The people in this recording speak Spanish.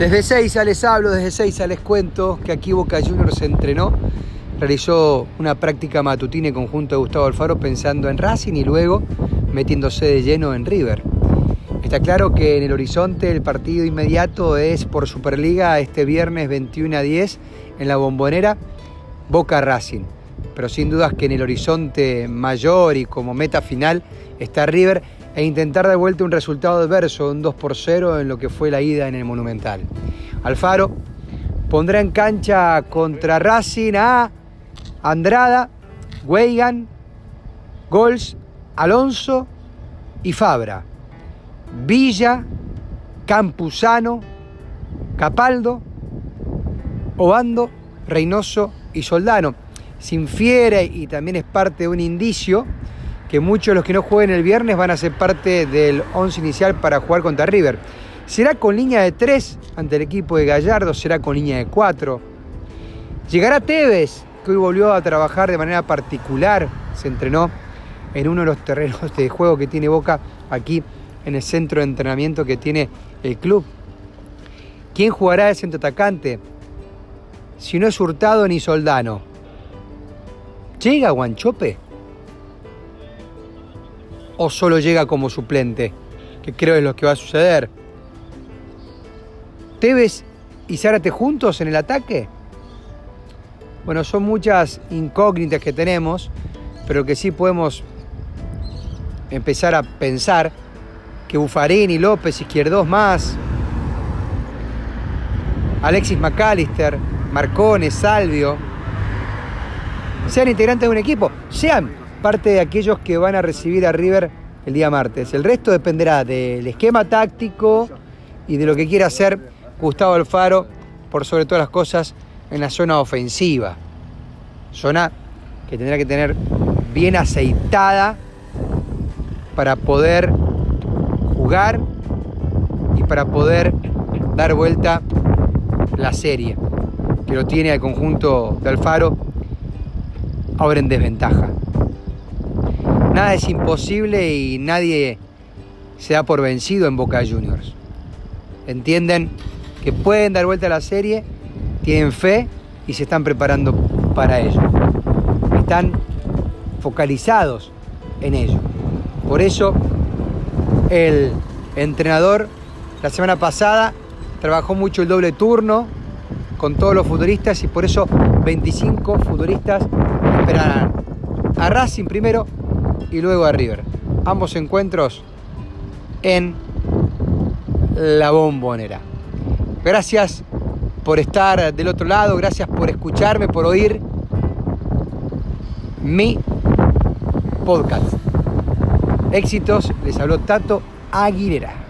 Desde Seiza les hablo, desde Seiza les cuento que aquí Boca Juniors se entrenó, realizó una práctica matutina en conjunto de Gustavo Alfaro pensando en Racing y luego metiéndose de lleno en River. Está claro que en el horizonte el partido inmediato es por Superliga este viernes 21 a 10 en la bombonera Boca Racing. Pero sin dudas que en el horizonte mayor y como meta final está River e intentar de vuelta un resultado adverso, un 2 por 0 en lo que fue la ida en el Monumental. Alfaro pondrá en cancha contra Racing a Andrada, Weigan, Gols, Alonso y Fabra. Villa, Campuzano, Capaldo, Obando, Reynoso y Soldano. Se infiere y también es parte de un indicio que muchos de los que no jueguen el viernes van a ser parte del 11 inicial para jugar contra River. ¿Será con línea de 3 ante el equipo de Gallardo? ¿Será con línea de 4? ¿Llegará Tevez, que hoy volvió a trabajar de manera particular? Se entrenó en uno de los terrenos de juego que tiene Boca aquí en el centro de entrenamiento que tiene el club. ¿Quién jugará de centro atacante? Si no es Hurtado ni Soldano. ¿Llega Guanchope? O solo llega como suplente, que creo es lo que va a suceder. ¿Tevez y Zárate juntos en el ataque? Bueno, son muchas incógnitas que tenemos, pero que sí podemos empezar a pensar que Bufarini, López, Izquierdos más, Alexis McAllister, Marcone, Salvio, sean integrantes de un equipo, sean parte de aquellos que van a recibir a River el día martes. El resto dependerá del esquema táctico y de lo que quiera hacer Gustavo Alfaro, por sobre todas las cosas, en la zona ofensiva. Zona que tendrá que tener bien aceitada para poder jugar y para poder dar vuelta la serie, que lo tiene al conjunto de Alfaro ahora en desventaja nada es imposible y nadie se da por vencido en Boca Juniors. Entienden que pueden dar vuelta a la serie, tienen fe y se están preparando para ello. Están focalizados en ello. Por eso el entrenador la semana pasada trabajó mucho el doble turno con todos los futuristas y por eso 25 futuristas esperarán a Racing primero y luego a River. Ambos encuentros en la bombonera. Gracias por estar del otro lado, gracias por escucharme, por oír mi podcast. Éxitos, les habló Tato Aguilera.